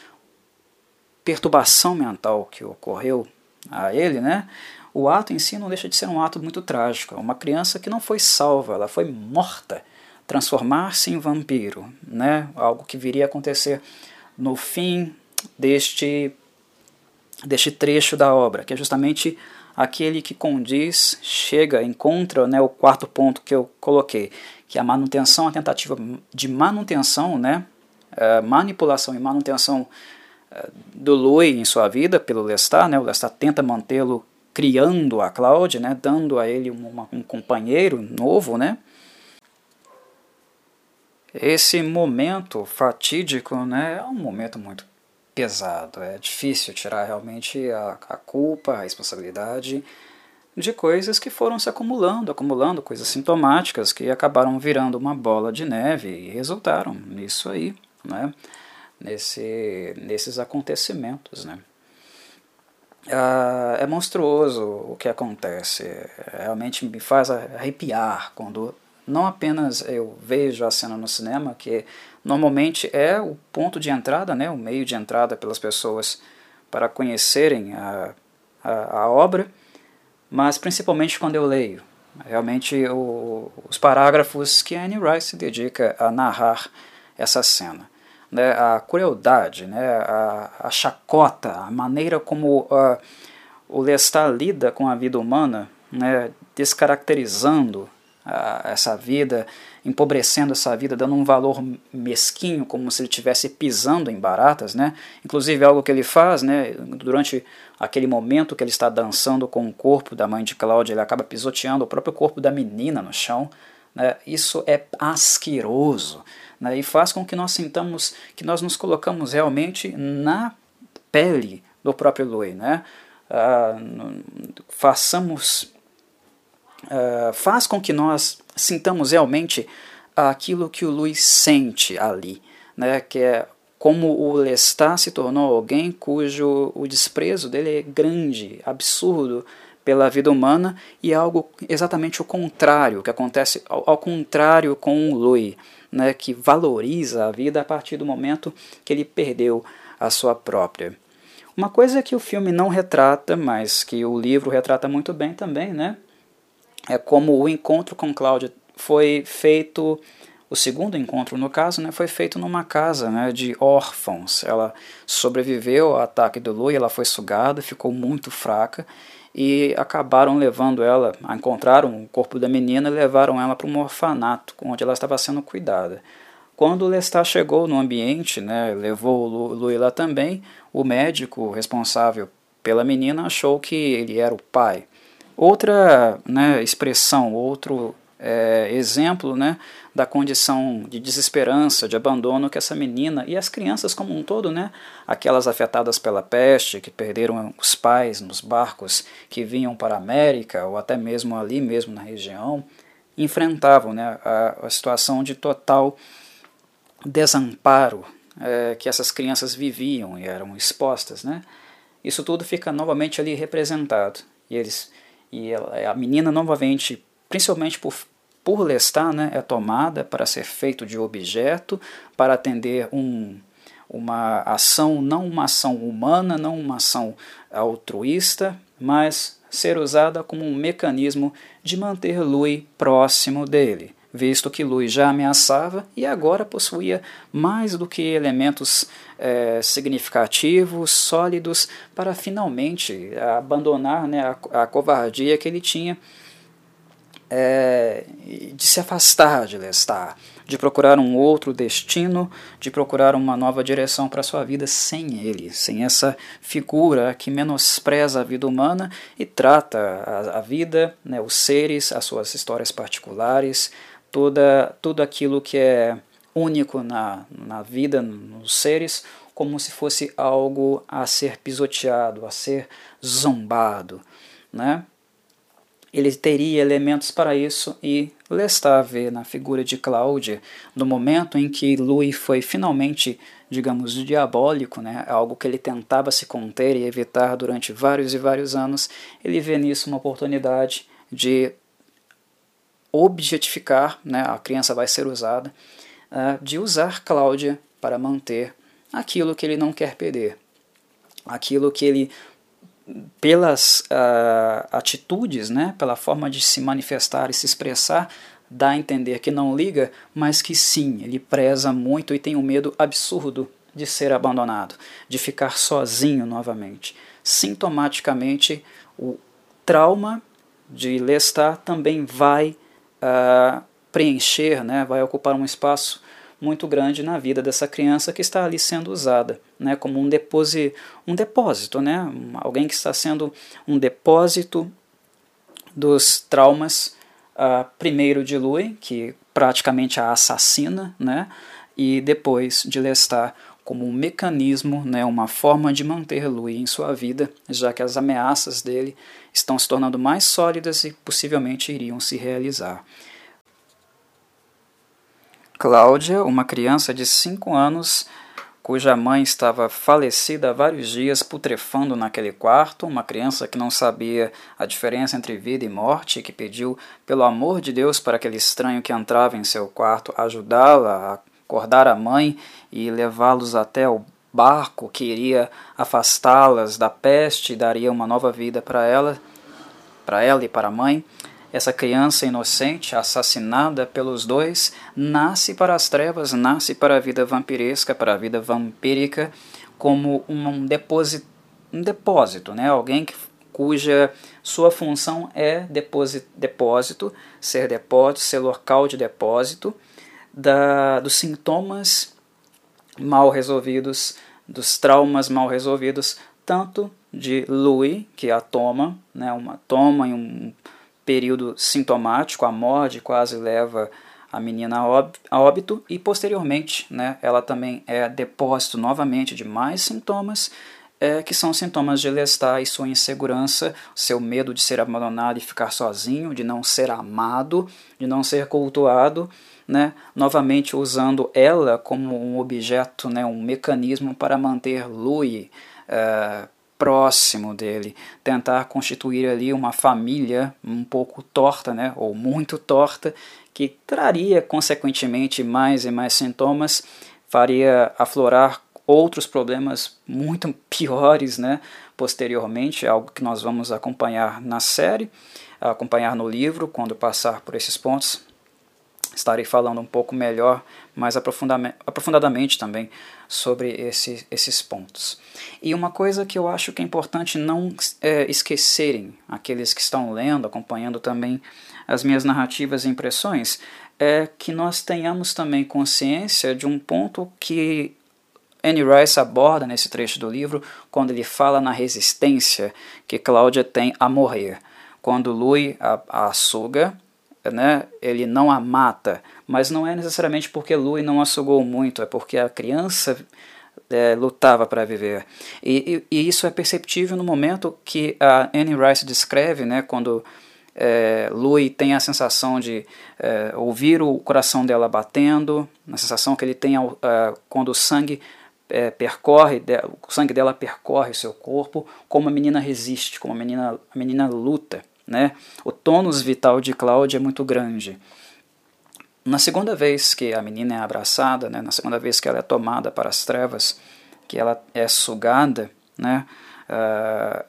perturbação mental que ocorreu a ele, né? O ato em si não deixa de ser um ato muito trágico. Uma criança que não foi salva, ela foi morta, transformar-se em vampiro, né? Algo que viria a acontecer no fim deste deste trecho da obra, que é justamente aquele que condiz, chega, encontra né, o quarto ponto que eu coloquei, que é a manutenção, a tentativa de manutenção, né, manipulação e manutenção do Louis em sua vida pelo Lestat, né? O Lestat tenta mantê-lo criando a Cláudia, né? Dando a ele um, um companheiro novo, né? Esse momento fatídico, né? É um momento muito pesado. É difícil tirar realmente a, a culpa, a responsabilidade de coisas que foram se acumulando, acumulando coisas sintomáticas que acabaram virando uma bola de neve e resultaram nisso aí, né? nesse, nesses acontecimentos. Né? Ah, é monstruoso o que acontece, realmente me faz arrepiar quando não apenas eu vejo a cena no cinema, que normalmente é o ponto de entrada, né, o meio de entrada pelas pessoas para conhecerem a, a, a obra, mas principalmente quando eu leio. Realmente o, os parágrafos que Anne Rice dedica a narrar essa cena né, a crueldade, né, a, a chacota, a maneira como uh, o Lestat lida com a vida humana, né, descaracterizando essa vida, empobrecendo essa vida, dando um valor mesquinho, como se ele estivesse pisando em baratas. Né? Inclusive, algo que ele faz né, durante aquele momento que ele está dançando com o corpo da mãe de Cláudia, ele acaba pisoteando o próprio corpo da menina no chão. Né? Isso é asqueroso né, e faz com que nós sintamos que nós nos colocamos realmente na pele do próprio Lui, né? Uh, façamos uh, faz com que nós sintamos realmente aquilo que o Luiz sente ali, né, que é como o Lestat se tornou alguém cujo o desprezo dele é grande, absurdo pela vida humana e é algo exatamente o contrário, que acontece ao, ao contrário com o Louis, né, que valoriza a vida a partir do momento que ele perdeu a sua própria. Uma coisa que o filme não retrata, mas que o livro retrata muito bem também, né, é como o encontro com Cláudia foi feito o segundo encontro, no caso, né, foi feito numa casa né, de órfãos. Ela sobreviveu ao ataque do Louis, ela foi sugada, ficou muito fraca e acabaram levando ela, encontraram o corpo da menina e levaram ela para um orfanato, onde ela estava sendo cuidada. Quando Lestat chegou no ambiente, né, levou o Louis lá também, o médico responsável pela menina achou que ele era o pai. Outra né, expressão, outro é, exemplo né, da condição de desesperança, de abandono que essa menina e as crianças como um todo, né, aquelas afetadas pela peste, que perderam os pais nos barcos que vinham para a América ou até mesmo ali mesmo na região, enfrentavam né, a, a situação de total desamparo é, que essas crianças viviam e eram expostas. Né? Isso tudo fica novamente ali representado. E, eles, e a menina novamente, principalmente por por Lestat, né, é tomada para ser feito de objeto, para atender um, uma ação, não uma ação humana, não uma ação altruísta, mas ser usada como um mecanismo de manter Louis próximo dele, visto que Louis já ameaçava e agora possuía mais do que elementos é, significativos, sólidos, para finalmente abandonar né, a, a covardia que ele tinha é, de se afastar de Lestat, de procurar um outro destino, de procurar uma nova direção para sua vida sem ele, sem essa figura que menospreza a vida humana e trata a, a vida, né, os seres, as suas histórias particulares, toda, tudo aquilo que é único na, na vida, nos seres, como se fosse algo a ser pisoteado, a ser zombado. Né? ele teria elementos para isso e Lestat vê na figura de Cláudia, no momento em que Louis foi finalmente, digamos, diabólico, né, algo que ele tentava se conter e evitar durante vários e vários anos, ele vê nisso uma oportunidade de objetificar, né, a criança vai ser usada, de usar Cláudia para manter aquilo que ele não quer perder, aquilo que ele pelas uh, atitudes, né, pela forma de se manifestar e se expressar, dá a entender que não liga, mas que sim, ele preza muito e tem um medo absurdo de ser abandonado, de ficar sozinho novamente. Sintomaticamente, o trauma de Lestat também vai uh, preencher, né, vai ocupar um espaço muito grande na vida dessa criança que está ali sendo usada, né, como um, deposi, um depósito, né, alguém que está sendo um depósito dos traumas, uh, primeiro de Louis, que praticamente a assassina, né, e depois de Lestat como um mecanismo, né, uma forma de manter Louis em sua vida, já que as ameaças dele estão se tornando mais sólidas e possivelmente iriam se realizar. Cláudia, uma criança de 5 anos, cuja mãe estava falecida há vários dias, putrefando naquele quarto, uma criança que não sabia a diferença entre vida e morte, que pediu pelo amor de Deus para aquele estranho que entrava em seu quarto ajudá-la a acordar a mãe e levá-los até o barco que iria afastá-las da peste e daria uma nova vida para ela, para ela e para a mãe. Essa criança inocente, assassinada pelos dois, nasce para as trevas, nasce para a vida vampiresca, para a vida vampírica, como um depósito, um depósito né? alguém que, cuja sua função é depósito, depósito, ser depósito, ser local de depósito da, dos sintomas mal resolvidos, dos traumas mal resolvidos, tanto de Louis, que a toma, né, uma toma em um período sintomático, a morte quase leva a menina a óbito e posteriormente né, ela também é depósito novamente de mais sintomas é, que são sintomas de Lestat e sua insegurança, seu medo de ser abandonado e ficar sozinho, de não ser amado, de não ser cultuado, né? novamente usando ela como um objeto, né? um mecanismo para manter Louis é, próximo dele, tentar constituir ali uma família um pouco torta, né? ou muito torta, que traria consequentemente mais e mais sintomas, faria aflorar outros problemas muito [laughs] piores, né, posteriormente, algo que nós vamos acompanhar na série, acompanhar no livro quando passar por esses pontos. Estarei falando um pouco melhor, mais aprofundadamente também sobre esse, esses pontos. E uma coisa que eu acho que é importante não é, esquecerem, aqueles que estão lendo, acompanhando também as minhas narrativas e impressões, é que nós tenhamos também consciência de um ponto que Annie Rice aborda nesse trecho do livro quando ele fala na resistência que Cláudia tem a morrer. Quando Louis a, a né, ele não a mata, mas não é necessariamente porque Louis não a sugou muito, é porque a criança é, lutava para viver. E, e, e, isso é perceptível no momento que a Annie Rice descreve, né, quando é, Louis tem a sensação de é, ouvir o coração dela batendo, a sensação que ele tem ao, é, quando o sangue é, percorre, o sangue dela percorre seu corpo, como a menina resiste, como a menina, a menina luta. Né? O tônus vital de Cláudia é muito grande. Na segunda vez que a menina é abraçada, né, na segunda vez que ela é tomada para as trevas, que ela é sugada, né, uh,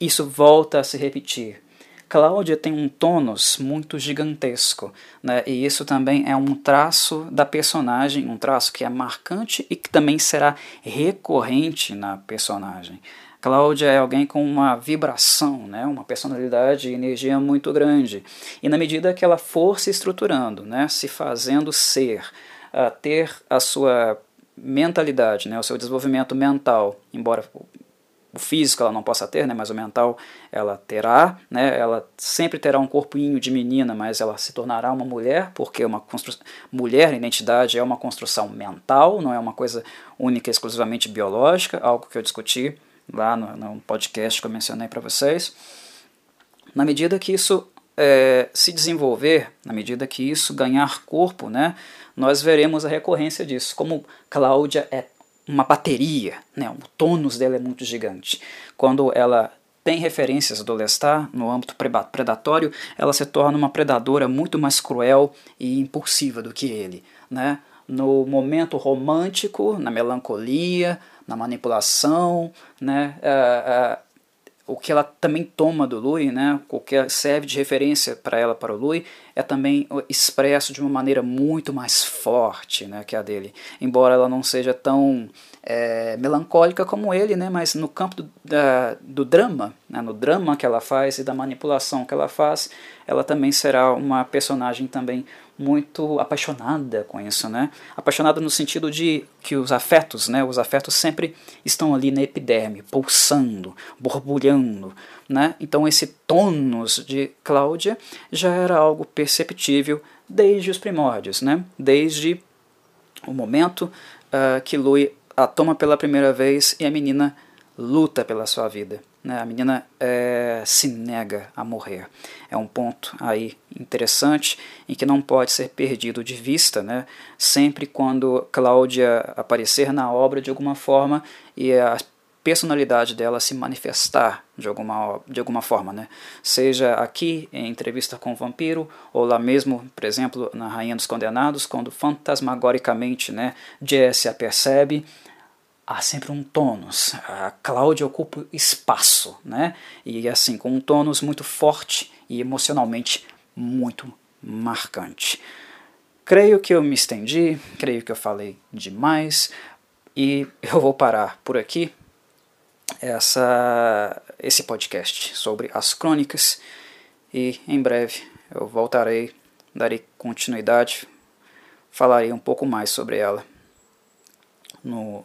isso volta a se repetir. Cláudia tem um tônus muito gigantesco, né? e isso também é um traço da personagem, um traço que é marcante e que também será recorrente na personagem. Cláudia é alguém com uma vibração, né? uma personalidade e energia muito grande. E na medida que ela for se estruturando, né? se fazendo ser, a ter a sua mentalidade, né? o seu desenvolvimento mental, embora o físico ela não possa ter, né, mas o mental ela terá, né, ela sempre terá um corpinho de menina, mas ela se tornará uma mulher, porque uma construção, mulher, identidade é uma construção mental, não é uma coisa única exclusivamente biológica, algo que eu discuti lá no, no podcast que eu mencionei para vocês. Na medida que isso é, se desenvolver, na medida que isso ganhar corpo, né, nós veremos a recorrência disso, como Cláudia é uma bateria, né? o tônus dela é muito gigante. Quando ela tem referências do Lestat no âmbito predatório, ela se torna uma predadora muito mais cruel e impulsiva do que ele. Né? No momento romântico, na melancolia, na manipulação, né? Uh, uh, o que ela também toma do Louis, né, o que serve de referência para ela, para o Louis, é também expresso de uma maneira muito mais forte né, que a dele. Embora ela não seja tão é, melancólica como ele, né, mas no campo do, da, do drama, né, no drama que ela faz e da manipulação que ela faz, ela também será uma personagem também muito apaixonada com isso, né? Apaixonada no sentido de que os afetos, né? Os afetos sempre estão ali na epiderme, pulsando, borbulhando, né? Então esse tônus de Cláudia já era algo perceptível desde os primórdios, né? Desde o momento uh, que Louis a toma pela primeira vez e a menina luta pela sua vida. Né? A menina é, se nega a morrer. É um ponto aí interessante em que não pode ser perdido de vista, né? sempre quando Cláudia aparecer na obra de alguma forma e a personalidade dela se manifestar de alguma, de alguma forma, né? seja aqui em entrevista com o vampiro, ou lá mesmo, por exemplo, na Rainha dos Condenados, quando fantasmagoricamente né, Jesse a percebe, há sempre um tônus. A Cláudia ocupa espaço, né? E assim, com um tônus muito forte e emocionalmente muito marcante. Creio que eu me estendi, creio que eu falei demais e eu vou parar por aqui essa, esse podcast sobre as crônicas e em breve eu voltarei, darei continuidade, falarei um pouco mais sobre ela no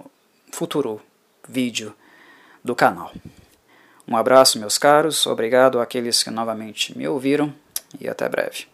futuro vídeo do canal. Um abraço, meus caros, obrigado àqueles que novamente me ouviram e até breve.